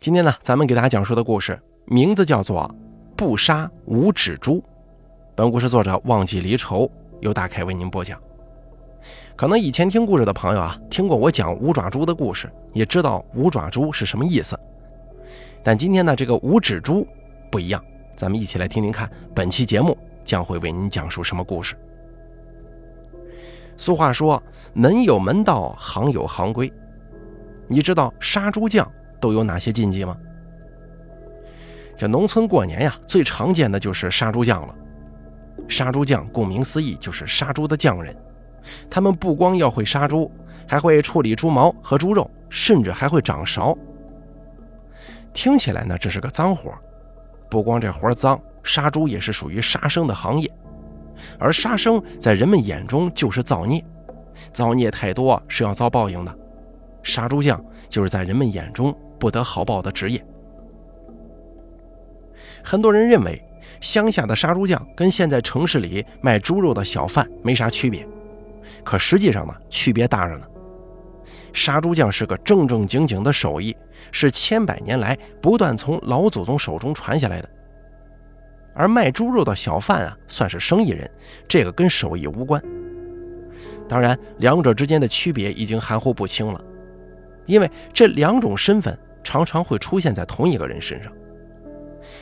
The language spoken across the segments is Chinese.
今天呢，咱们给大家讲述的故事名字叫做《不杀无指猪》。本故事作者忘记离愁，由大凯为您播讲。可能以前听故事的朋友啊，听过我讲五爪猪的故事，也知道五爪猪是什么意思。但今天呢，这个五指猪不一样，咱们一起来听听看，本期节目将会为您讲述什么故事。俗话说，门有门道，行有行规。你知道杀猪匠？都有哪些禁忌吗？这农村过年呀，最常见的就是杀猪匠了。杀猪匠顾名思义就是杀猪的匠人，他们不光要会杀猪，还会处理猪毛和猪肉，甚至还会掌勺。听起来呢，这是个脏活。不光这活脏，杀猪也是属于杀生的行业，而杀生在人们眼中就是造孽，造孽太多是要遭报应的。杀猪匠就是在人们眼中。不得好报的职业。很多人认为，乡下的杀猪匠跟现在城市里卖猪肉的小贩没啥区别，可实际上呢，区别大着呢。杀猪匠是个正正经经的手艺，是千百年来不断从老祖宗手中传下来的。而卖猪肉的小贩啊，算是生意人，这个跟手艺无关。当然，两者之间的区别已经含糊不清了，因为这两种身份。常常会出现在同一个人身上，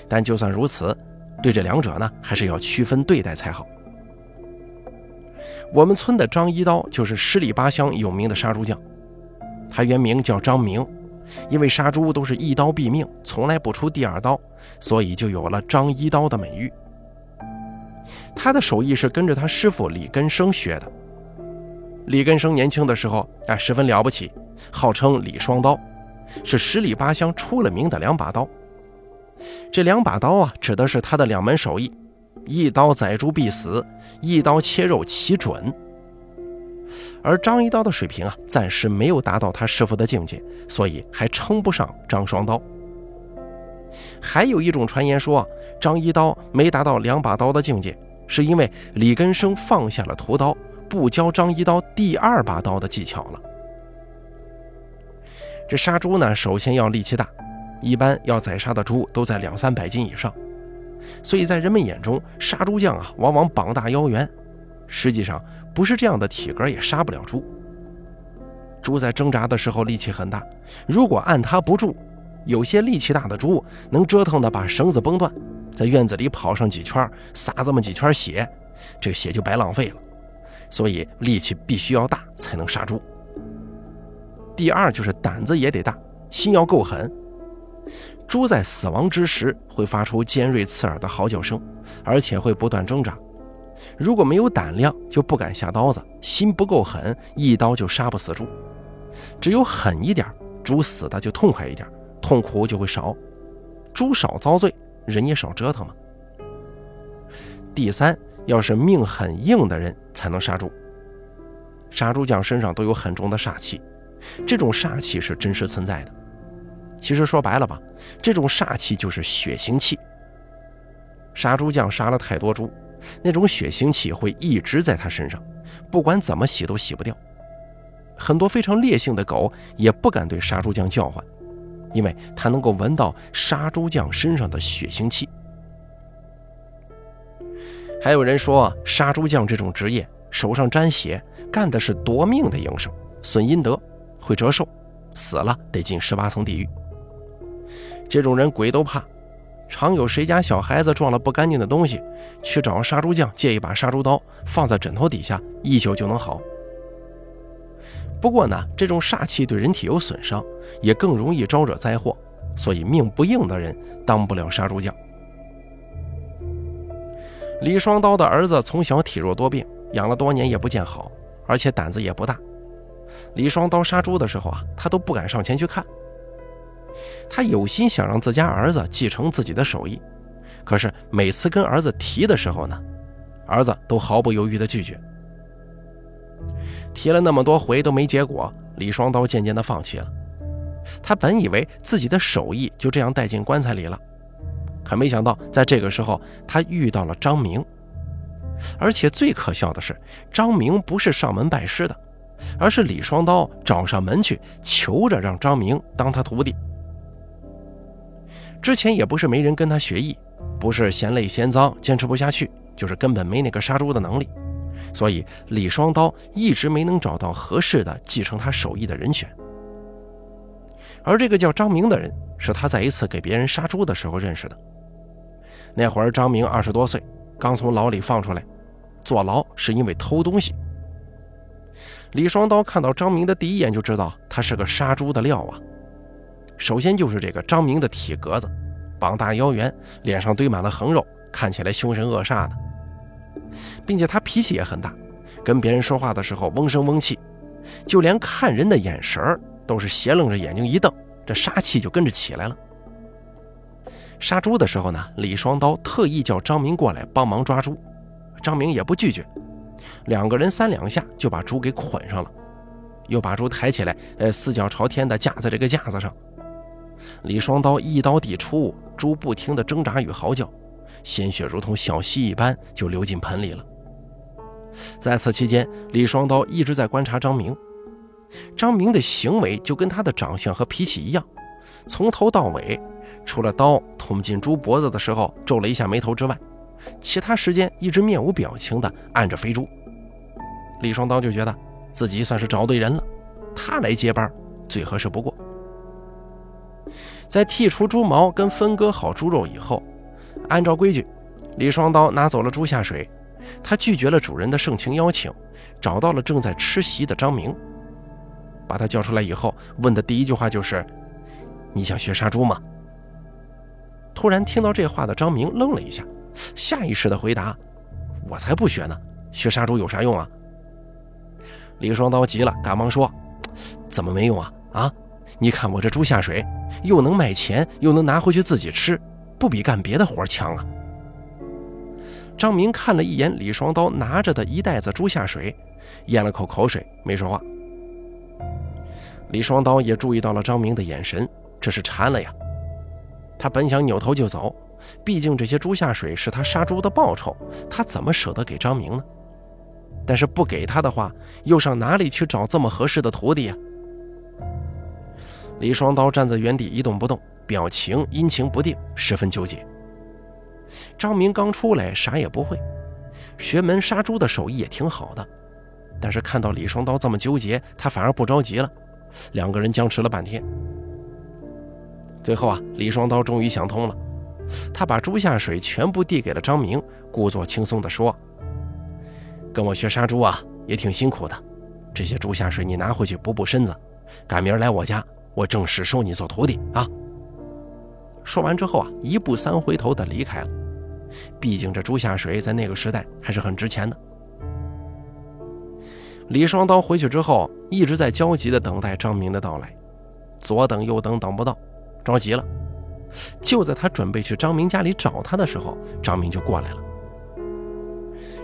但就算如此，对这两者呢，还是要区分对待才好。我们村的张一刀就是十里八乡有名的杀猪匠，他原名叫张明，因为杀猪都是一刀毙命，从来不出第二刀，所以就有了张一刀的美誉。他的手艺是跟着他师傅李根生学的。李根生年轻的时候啊，十分了不起，号称李双刀。是十里八乡出了名的两把刀。这两把刀啊，指的是他的两门手艺：一刀宰猪必死，一刀切肉奇准。而张一刀的水平啊，暂时没有达到他师傅的境界，所以还称不上张双刀。还有一种传言说，张一刀没达到两把刀的境界，是因为李根生放下了屠刀，不教张一刀第二把刀的技巧了。这杀猪呢，首先要力气大，一般要宰杀的猪都在两三百斤以上，所以在人们眼中，杀猪匠啊，往往膀大腰圆。实际上，不是这样的体格也杀不了猪。猪在挣扎的时候力气很大，如果按它不住，有些力气大的猪能折腾的把绳子崩断，在院子里跑上几圈，撒这么几圈血，这个血就白浪费了。所以力气必须要大才能杀猪。第二就是胆子也得大，心要够狠。猪在死亡之时会发出尖锐刺耳的嚎叫声，而且会不断挣扎。如果没有胆量，就不敢下刀子；心不够狠，一刀就杀不死猪。只有狠一点，猪死的就痛快一点，痛苦就会少。猪少遭罪，人也少折腾嘛。第三，要是命很硬的人才能杀猪。杀猪匠身上都有很重的煞气。这种煞气是真实存在的。其实说白了吧，这种煞气就是血腥气。杀猪匠杀了太多猪，那种血腥气会一直在他身上，不管怎么洗都洗不掉。很多非常烈性的狗也不敢对杀猪匠叫唤，因为它能够闻到杀猪匠身上的血腥气。还有人说，杀猪匠这种职业手上沾血，干的是夺命的营生，损阴德。会折寿，死了得进十八层地狱。这种人鬼都怕，常有谁家小孩子撞了不干净的东西，去找杀猪匠借一把杀猪刀，放在枕头底下，一宿就能好。不过呢，这种煞气对人体有损伤，也更容易招惹灾祸，所以命不硬的人当不了杀猪匠。李双刀的儿子从小体弱多病，养了多年也不见好，而且胆子也不大。李双刀杀猪的时候啊，他都不敢上前去看。他有心想让自家儿子继承自己的手艺，可是每次跟儿子提的时候呢，儿子都毫不犹豫地拒绝。提了那么多回都没结果，李双刀渐渐地放弃了。他本以为自己的手艺就这样带进棺材里了，可没想到在这个时候，他遇到了张明。而且最可笑的是，张明不是上门拜师的。而是李双刀找上门去求着让张明当他徒弟。之前也不是没人跟他学艺，不是嫌累嫌脏坚持不下去，就是根本没那个杀猪的能力。所以李双刀一直没能找到合适的继承他手艺的人选。而这个叫张明的人，是他在一次给别人杀猪的时候认识的。那会儿张明二十多岁，刚从牢里放出来，坐牢是因为偷东西。李双刀看到张明的第一眼就知道他是个杀猪的料啊。首先就是这个张明的体格子，膀大腰圆，脸上堆满了横肉，看起来凶神恶煞的，并且他脾气也很大，跟别人说话的时候嗡声嗡气，就连看人的眼神都是斜楞着眼睛一瞪，这杀气就跟着起来了。杀猪的时候呢，李双刀特意叫张明过来帮忙抓猪，张明也不拒绝，两个人三两下就把猪给捆上了，又把猪抬起来，呃，四脚朝天的架在这个架子上。李双刀一刀递出，猪不停的挣扎与嚎叫，鲜血如同小溪一般就流进盆里了。在此期间，李双刀一直在观察张明。张明的行为就跟他的长相和脾气一样，从头到尾，除了刀捅进猪脖子的时候皱了一下眉头之外，其他时间一直面无表情地按着肥猪。李双刀就觉得自己算是找对人了，他来接班最合适不过。在剔除猪毛跟分割好猪肉以后，按照规矩，李双刀拿走了猪下水。他拒绝了主人的盛情邀请，找到了正在吃席的张明，把他叫出来以后，问的第一句话就是：“你想学杀猪吗？”突然听到这话的张明愣了一下，下意识的回答：“我才不学呢，学杀猪有啥用啊？”李双刀急了，赶忙说：“怎么没用啊？啊，你看我这猪下水。”又能卖钱，又能拿回去自己吃，不比干别的活强啊！张明看了一眼李双刀拿着的一袋子猪下水，咽了口口水，没说话。李双刀也注意到了张明的眼神，这是馋了呀。他本想扭头就走，毕竟这些猪下水是他杀猪的报酬，他怎么舍得给张明呢？但是不给他的话，又上哪里去找这么合适的徒弟呀？李双刀站在原地一动不动，表情阴晴不定，十分纠结。张明刚出来，啥也不会，学门杀猪的手艺也挺好的，但是看到李双刀这么纠结，他反而不着急了。两个人僵持了半天，最后啊，李双刀终于想通了，他把猪下水全部递给了张明，故作轻松地说：“跟我学杀猪啊，也挺辛苦的，这些猪下水你拿回去补补身子，赶明儿来我家。”我正式收你做徒弟啊！说完之后啊，一步三回头的离开了。毕竟这猪下水在那个时代还是很值钱的。李双刀回去之后，一直在焦急的等待张明的到来，左等右等等不到，着急了。就在他准备去张明家里找他的时候，张明就过来了。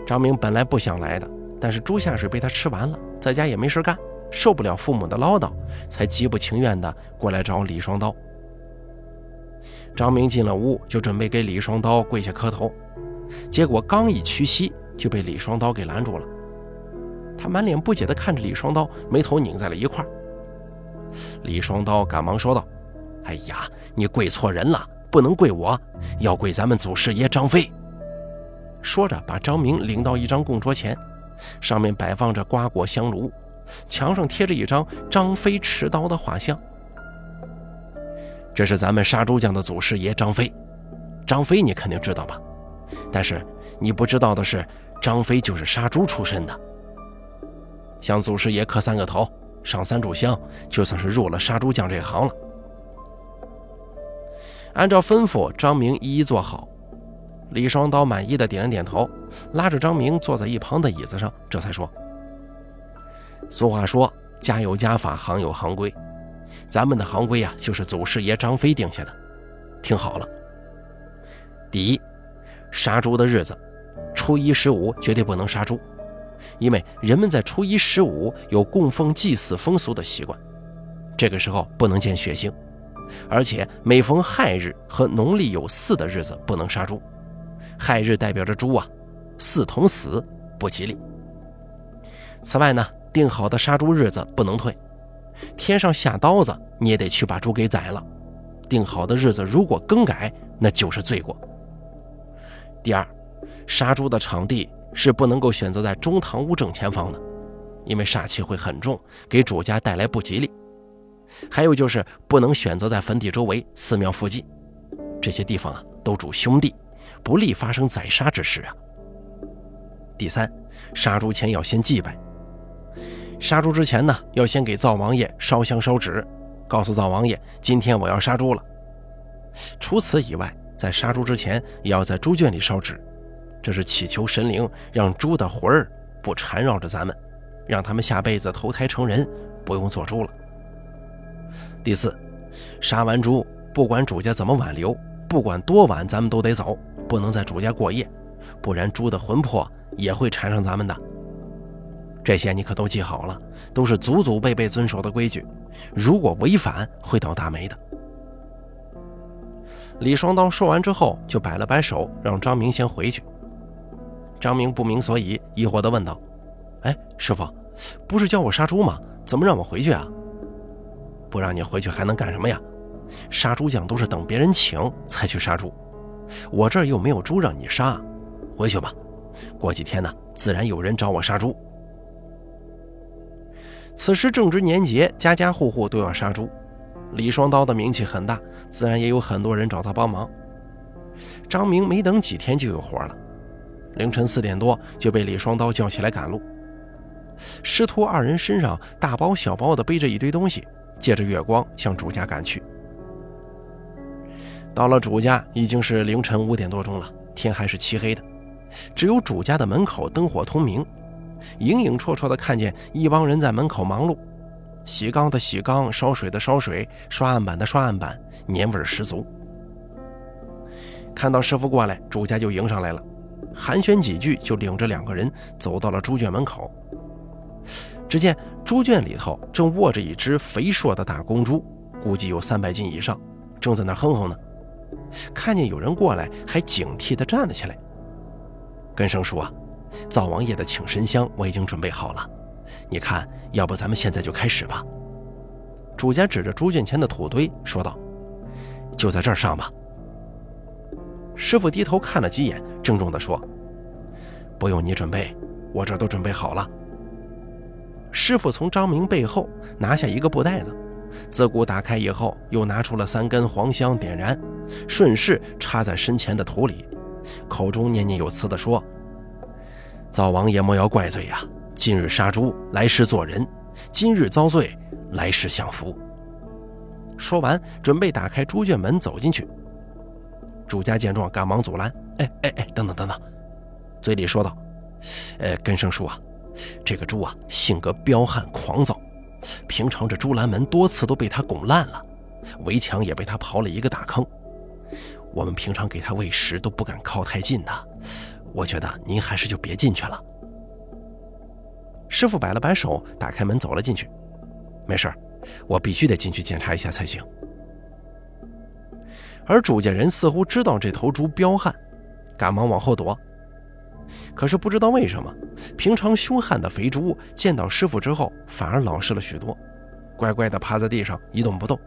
张明本来不想来的，但是猪下水被他吃完了，在家也没事干。受不了父母的唠叨，才极不情愿地过来找李双刀。张明进了屋，就准备给李双刀跪下磕头，结果刚一屈膝，就被李双刀给拦住了。他满脸不解地看着李双刀，眉头拧在了一块李双刀赶忙说道：“哎呀，你跪错人了，不能跪我，要跪咱们祖师爷张飞。”说着，把张明领到一张供桌前，上面摆放着瓜果香炉。墙上贴着一张张飞持刀的画像，这是咱们杀猪匠的祖师爷张飞。张飞你肯定知道吧？但是你不知道的是，张飞就是杀猪出身的。向祖师爷磕三个头，上三炷香，就算是入了杀猪匠这行了。按照吩咐，张明一一做好。李双刀满意的点了点头，拉着张明坐在一旁的椅子上，这才说。俗话说：“家有家法，行有行规。”咱们的行规啊，就是祖师爷张飞定下的。听好了，第一，杀猪的日子，初一十五绝对不能杀猪，因为人们在初一十五有供奉祭祀风俗的习惯，这个时候不能见血腥，而且每逢亥日和农历有巳的日子不能杀猪。亥日代表着猪啊，巳同死，不吉利。此外呢。定好的杀猪日子不能退，天上下刀子你也得去把猪给宰了，定好的日子如果更改，那就是罪过。第二，杀猪的场地是不能够选择在中堂屋正前方的，因为煞气会很重，给主家带来不吉利。还有就是不能选择在坟地周围、寺庙附近，这些地方啊都主兄弟，不利发生宰杀之事啊。第三，杀猪前要先祭拜，杀猪之前呢，要先给灶王爷烧香烧纸，告诉灶王爷今天我要杀猪了。除此以外，在杀猪之前也要在猪圈里烧纸，这是祈求神灵让猪的魂儿不缠绕着咱们，让他们下辈子投胎成人，不用做猪了。第四，杀完猪，不管主家怎么挽留，不管多晚，咱们都得走，不能在主家过夜，不然猪的魂魄也会缠上咱们的。这些你可都记好了，都是祖祖辈辈遵守的规矩，如果违反，会倒大霉的。李双刀说完之后，就摆了摆手，让张明先回去。张明不明所以，疑惑地问道：“哎，师傅，不是叫我杀猪吗？怎么让我回去啊？”不让你回去还能干什么呀？杀猪匠都是等别人请才去杀猪，我这儿又没有猪让你杀，回去吧。过几天呢，自然有人找我杀猪。此时正值年节，家家户户都要杀猪，李双刀的名气很大，自然也有很多人找他帮忙。张明没等几天就有活了，凌晨四点多就被李双刀叫起来赶路。师徒二人身上大包小包的背着一堆东西。借着月光向主家赶去。到了主家，已经是凌晨五点多钟了，天还是漆黑的，只有主家的门口灯火通明，影影绰绰的看见一帮人在门口忙碌，洗缸的洗缸，烧水的烧水，刷案板的刷案板，年味十足。看到师傅过来，主家就迎上来了，寒暄几句，就领着两个人走到了猪圈门口。只见猪圈里头正卧着一只肥硕的大公猪，估计有三百斤以上，正在那哼哼呢。看见有人过来，还警惕地站了起来。根生说：“啊，灶王爷的请神香我已经准备好了，你看，要不咱们现在就开始吧。”主家指着猪圈前的土堆说道：“就在这儿上吧。”师傅低头看了几眼，郑重地说：“不用你准备，我这都准备好了。”师傅从张明背后拿下一个布袋子，自骨打开以后，又拿出了三根黄香，点燃，顺势插在身前的土里，口中念念有词地说：“灶王爷莫要怪罪呀！今日杀猪，来世做人；今日遭罪，来世享福。”说完，准备打开猪圈门走进去。主家见状，赶忙阻拦：“哎哎哎，等等等等！”嘴里说道：“呃，根生叔啊。”这个猪啊，性格彪悍狂躁，平常这猪栏门多次都被他拱烂了，围墙也被他刨了一个大坑。我们平常给它喂食都不敢靠太近的，我觉得您还是就别进去了。师傅摆了摆手，打开门走了进去。没事我必须得进去检查一下才行。而主家人似乎知道这头猪彪悍，赶忙往后躲。可是不知道为什么，平常凶悍的肥猪见到师傅之后，反而老实了许多，乖乖地趴在地上一动不动。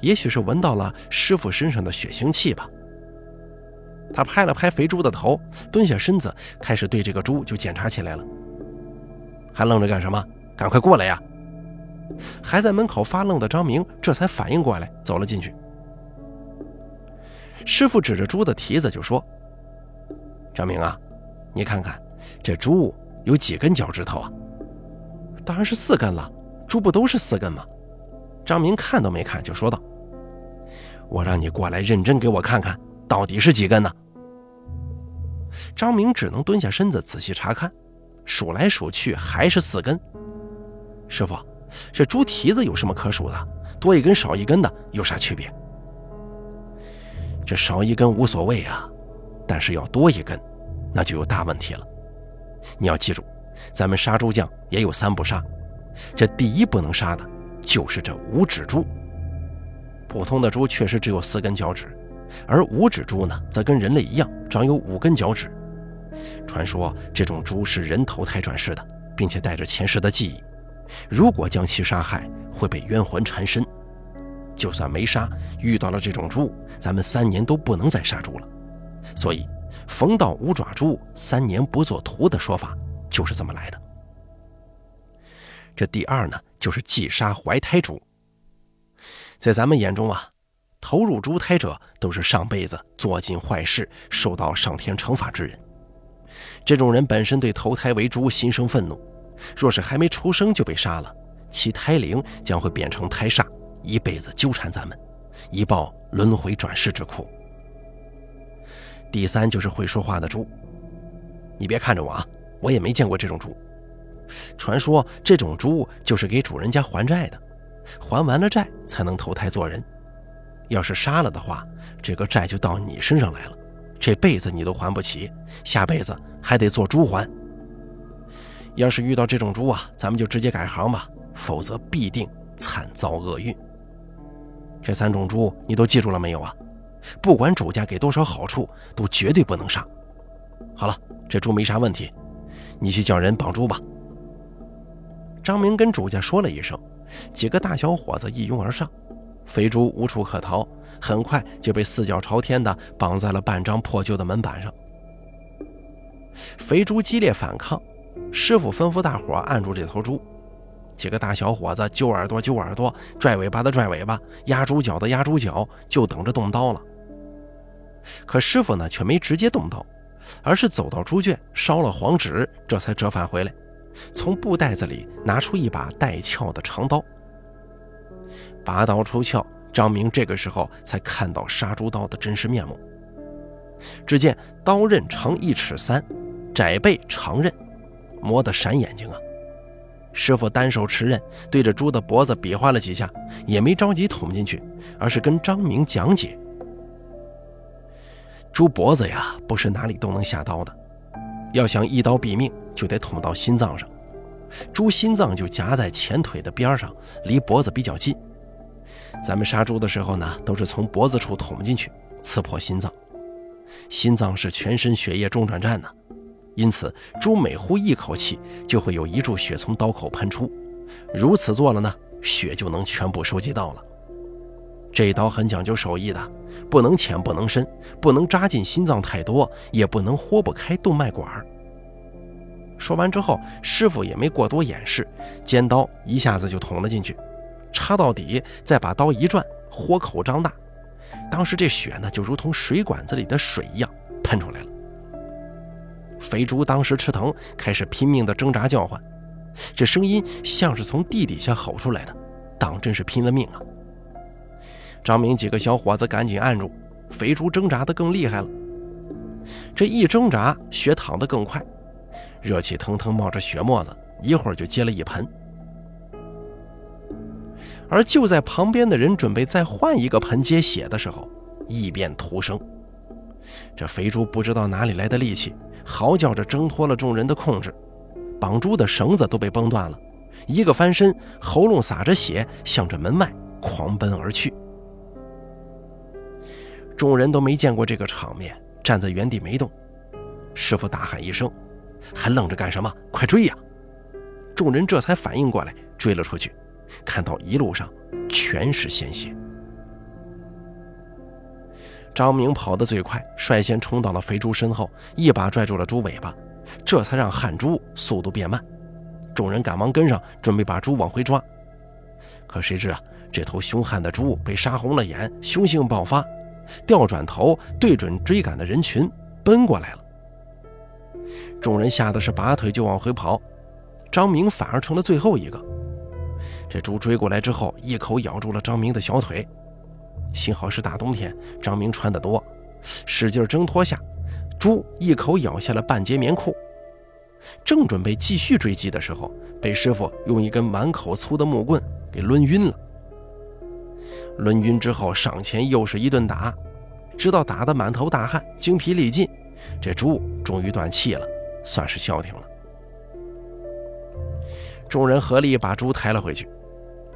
也许是闻到了师傅身上的血腥气吧。他拍了拍肥猪的头，蹲下身子，开始对这个猪就检查起来了。还愣着干什么？赶快过来呀！还在门口发愣的张明这才反应过来，走了进去。师傅指着猪的蹄子就说：“张明啊。”你看看，这猪有几根脚趾头啊？当然是四根了。猪不都是四根吗？张明看都没看就说道：“我让你过来认真给我看看，到底是几根呢？”张明只能蹲下身子仔细查看，数来数去还是四根。师傅，这猪蹄子有什么可数的？多一根少一根的有啥区别？这少一根无所谓啊，但是要多一根。那就有大问题了。你要记住，咱们杀猪匠也有三不杀，这第一不能杀的就是这五指猪。普通的猪确实只有四根脚趾，而五指猪呢，则跟人类一样长有五根脚趾。传说这种猪是人投胎转世的，并且带着前世的记忆，如果将其杀害，会被冤魂缠身。就算没杀，遇到了这种猪，咱们三年都不能再杀猪了。所以，逢到五爪猪，三年不做屠的说法就是这么来的。这第二呢，就是忌杀怀胎猪。在咱们眼中啊，投入猪胎者都是上辈子做尽坏事，受到上天惩罚之人。这种人本身对投胎为猪心生愤怒，若是还没出生就被杀了，其胎灵将会变成胎煞，一辈子纠缠咱们，以报轮回转世之苦。第三就是会说话的猪，你别看着我啊，我也没见过这种猪。传说这种猪就是给主人家还债的，还完了债才能投胎做人。要是杀了的话，这个债就到你身上来了，这辈子你都还不起，下辈子还得做猪还。要是遇到这种猪啊，咱们就直接改行吧，否则必定惨遭厄运。这三种猪你都记住了没有啊？不管主家给多少好处，都绝对不能杀。好了，这猪没啥问题，你去叫人绑猪吧。张明跟主家说了一声，几个大小伙子一拥而上，肥猪无处可逃，很快就被四脚朝天的绑在了半张破旧的门板上。肥猪激烈反抗，师傅吩咐大伙按住这头猪，几个大小伙子揪耳朵揪耳朵，拽尾巴的拽尾巴，压猪脚的压猪脚，就等着动刀了。可师傅呢，却没直接动刀，而是走到猪圈烧了黄纸，这才折返回来。从布袋子里拿出一把带鞘的长刀，拔刀出鞘，张明这个时候才看到杀猪刀的真实面目。只见刀刃长一尺三，窄背长刃，磨得闪眼睛啊！师傅单手持刃，对着猪的脖子比划了几下，也没着急捅进去，而是跟张明讲解：猪脖子呀，不是哪里都能下刀的。要想一刀毙命，就得捅到心脏上。猪心脏就夹在前腿的边上，离脖子比较近。咱们杀猪的时候呢，都是从脖子处捅进去，刺破心脏。心脏是全身血液中转站呢，因此猪每呼一口气，就会有一柱血从刀口喷出。如此做了呢，血就能全部收集到了。这一刀很讲究手艺的，不能浅，不能深，不能扎进心脏太多，也不能豁不开动脉管。说完之后，师傅也没过多掩饰，尖刀一下子就捅了进去，插到底，再把刀一转，豁口张大，当时这血呢，就如同水管子里的水一样喷出来了。肥猪当时吃疼，开始拼命的挣扎叫唤，这声音像是从地底下吼出来的，当真是拼了命啊！张明几个小伙子赶紧按住，肥猪挣扎的更厉害了。这一挣扎，血淌得更快，热气腾腾冒着血沫子，一会儿就接了一盆。而就在旁边的人准备再换一个盆接血的时候，异变突生。这肥猪不知道哪里来的力气，嚎叫着挣脱了众人的控制，绑猪的绳子都被崩断了，一个翻身，喉咙洒着血，向着门外狂奔而去。众人都没见过这个场面，站在原地没动。师傅大喊一声：“还愣着干什么？快追呀！”众人这才反应过来，追了出去，看到一路上全是鲜血。张明跑得最快，率先冲到了肥猪身后，一把拽住了猪尾巴，这才让汗猪速度变慢。众人赶忙跟上，准备把猪往回抓。可谁知啊，这头凶悍的猪被杀红了眼，凶性爆发。调转头，对准追赶的人群奔过来了。众人吓得是拔腿就往回跑，张明反而成了最后一个。这猪追过来之后，一口咬住了张明的小腿。幸好是大冬天，张明穿得多，使劲挣脱下，猪一口咬下了半截棉裤。正准备继续追击的时候，被师傅用一根碗口粗的木棍给抡晕了。抡晕之后，上前又是一顿打，直到打得满头大汗、精疲力尽，这猪终于断气了，算是消停了。众人合力把猪抬了回去。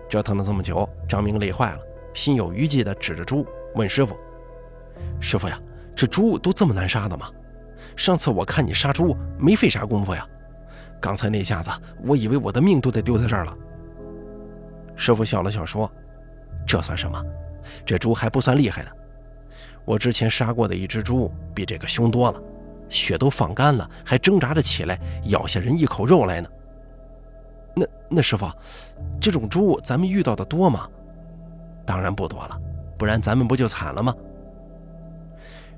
折腾了这么久，张明累坏了，心有余悸地指着猪问师傅：“师傅呀，这猪都这么难杀的吗？上次我看你杀猪没费啥功夫呀，刚才那下子我以为我的命都得丢在这儿了。”师傅笑了笑说。这算什么？这猪还不算厉害的。我之前杀过的一只猪比这个凶多了，血都放干了，还挣扎着起来咬下人一口肉来呢。那那师傅，这种猪咱们遇到的多吗？当然不多了，不然咱们不就惨了吗？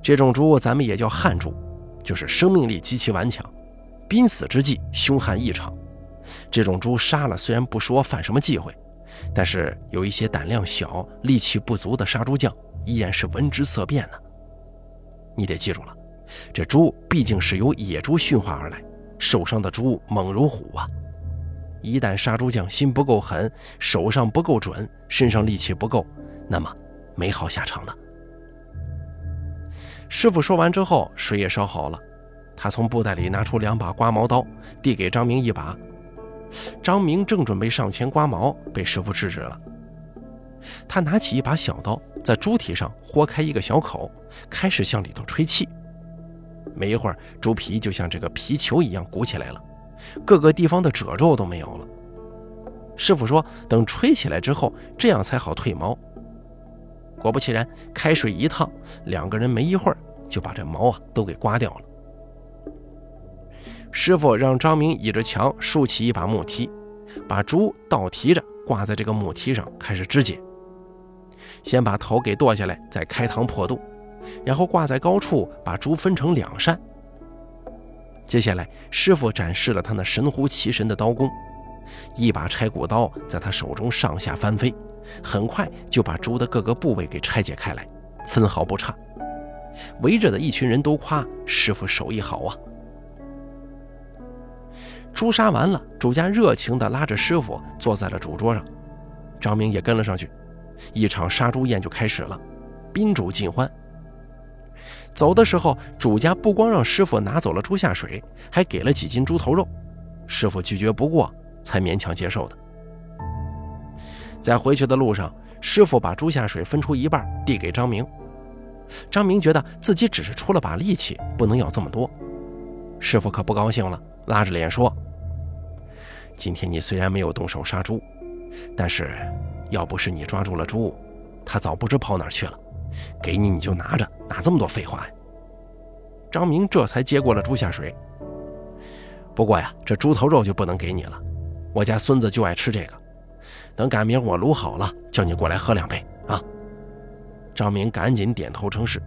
这种猪咱们也叫悍猪，就是生命力极其顽强，濒死之际凶悍异常。这种猪杀了，虽然不说犯什么忌讳，但是有一些胆量小、力气不足的杀猪匠，依然是闻之色变呢。你得记住了，这猪毕竟是由野猪驯化而来，受伤的猪猛如虎啊！一旦杀猪匠心不够狠，手上不够准，身上力气不够，那么没好下场的。师傅说完之后，水也烧好了，他从布袋里拿出两把刮毛刀，递给张明一把。张明正准备上前刮毛，被师傅制止了。他拿起一把小刀，在猪蹄上豁开一个小口，开始向里头吹气。没一会儿，猪皮就像这个皮球一样鼓起来了，各个地方的褶皱都没有了。师傅说：“等吹起来之后，这样才好褪毛。”果不其然，开水一烫，两个人没一会儿就把这毛啊都给刮掉了。师傅让张明倚着墙竖起一把木梯，把猪倒提着挂在这个木梯上，开始肢解。先把头给剁下来，再开膛破肚，然后挂在高处，把猪分成两扇。接下来，师傅展示了他那神乎其神的刀工，一把拆骨刀在他手中上下翻飞，很快就把猪的各个部位给拆解开来，分毫不差。围着的一群人都夸师傅手艺好啊。猪杀完了，主家热情地拉着师傅坐在了主桌上，张明也跟了上去，一场杀猪宴就开始了，宾主尽欢。走的时候，主家不光让师傅拿走了猪下水，还给了几斤猪头肉，师傅拒绝不过，才勉强接受的。在回去的路上，师傅把猪下水分出一半递给张明，张明觉得自己只是出了把力气，不能要这么多，师傅可不高兴了，拉着脸说。今天你虽然没有动手杀猪，但是要不是你抓住了猪，他早不知跑哪去了。给你你就拿着，哪这么多废话呀？张明这才接过了猪下水。不过呀，这猪头肉就不能给你了，我家孙子就爱吃这个。等赶明我卤好了，叫你过来喝两杯啊。张明赶紧点头称是。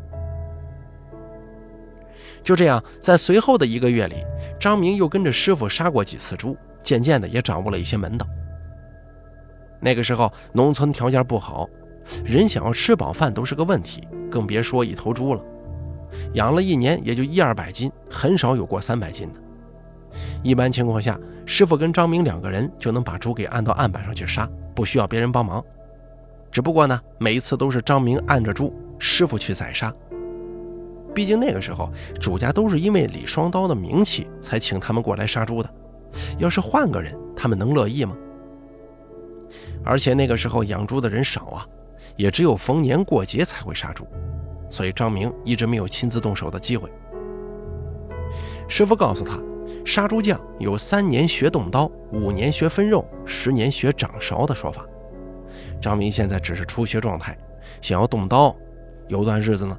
就这样，在随后的一个月里，张明又跟着师傅杀过几次猪。渐渐的也掌握了一些门道。那个时候农村条件不好，人想要吃饱饭都是个问题，更别说一头猪了。养了一年也就一二百斤，很少有过三百斤的。一般情况下，师傅跟张明两个人就能把猪给按到案板上去杀，不需要别人帮忙。只不过呢，每一次都是张明按着猪，师傅去宰杀。毕竟那个时候主家都是因为李双刀的名气才请他们过来杀猪的。要是换个人，他们能乐意吗？而且那个时候养猪的人少啊，也只有逢年过节才会杀猪，所以张明一直没有亲自动手的机会。师傅告诉他，杀猪匠有三年学动刀，五年学分肉，十年学掌勺的说法。张明现在只是初学状态，想要动刀，有段日子呢。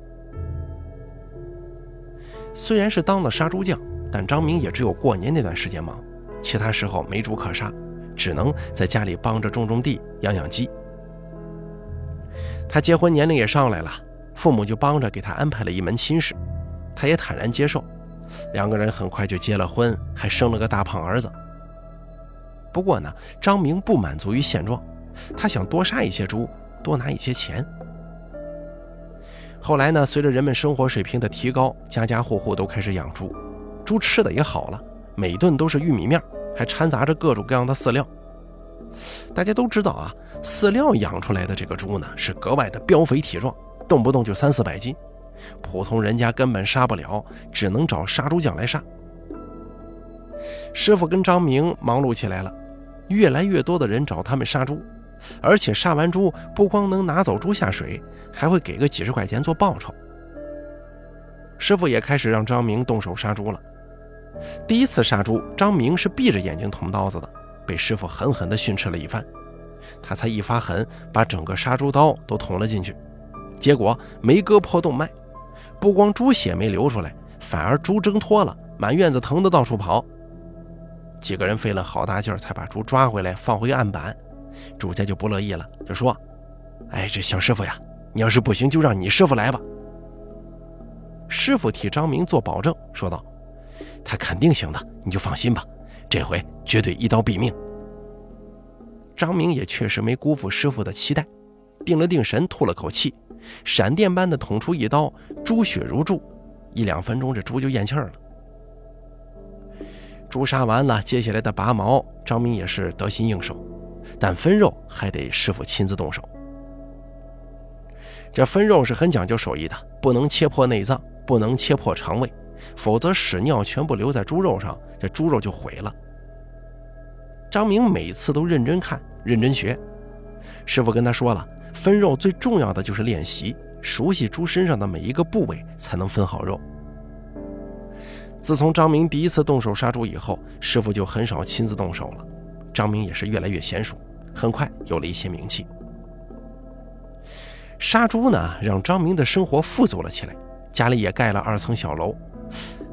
虽然是当了杀猪匠，但张明也只有过年那段时间忙。其他时候没猪可杀，只能在家里帮着种种地、养养鸡。他结婚年龄也上来了，父母就帮着给他安排了一门亲事，他也坦然接受。两个人很快就结了婚，还生了个大胖儿子。不过呢，张明不满足于现状，他想多杀一些猪，多拿一些钱。后来呢，随着人们生活水平的提高，家家户户都开始养猪，猪吃的也好了。每顿都是玉米面，还掺杂着各种各样的饲料。大家都知道啊，饲料养出来的这个猪呢，是格外的膘肥体壮，动不动就三四百斤，普通人家根本杀不了，只能找杀猪匠来杀。师傅跟张明忙碌起来了，越来越多的人找他们杀猪，而且杀完猪不光能拿走猪下水，还会给个几十块钱做报酬。师傅也开始让张明动手杀猪了。第一次杀猪，张明是闭着眼睛捅刀子的，被师傅狠狠地训斥了一番。他才一发狠，把整个杀猪刀都捅了进去，结果没割破动脉，不光猪血没流出来，反而猪挣脱了，满院子疼得到处跑。几个人费了好大劲儿才把猪抓回来，放回案板。朱家就不乐意了，就说：“哎，这小师傅呀，你要是不行，就让你师傅来吧。”师傅替张明做保证，说道：“他肯定行的，你就放心吧，这回绝对一刀毙命。”张明也确实没辜负师傅的期待，定了定神，吐了口气，闪电般的捅出一刀，猪血如注，一两分钟这猪就咽气儿了。猪杀完了，接下来的拔毛，张明也是得心应手，但分肉还得师傅亲自动手。这分肉是很讲究手艺的，不能切破内脏，不能切破肠胃，否则屎尿全部留在猪肉上，这猪肉就毁了。张明每次都认真看，认真学。师傅跟他说了，分肉最重要的就是练习，熟悉猪身上的每一个部位，才能分好肉。自从张明第一次动手杀猪以后，师傅就很少亲自动手了。张明也是越来越娴熟，很快有了一些名气。杀猪呢，让张明的生活富足了起来，家里也盖了二层小楼。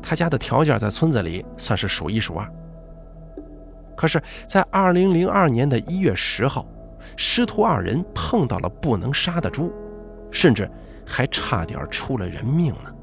他家的条件在村子里算是数一数二。可是，在二零零二年的一月十号，师徒二人碰到了不能杀的猪，甚至还差点出了人命呢。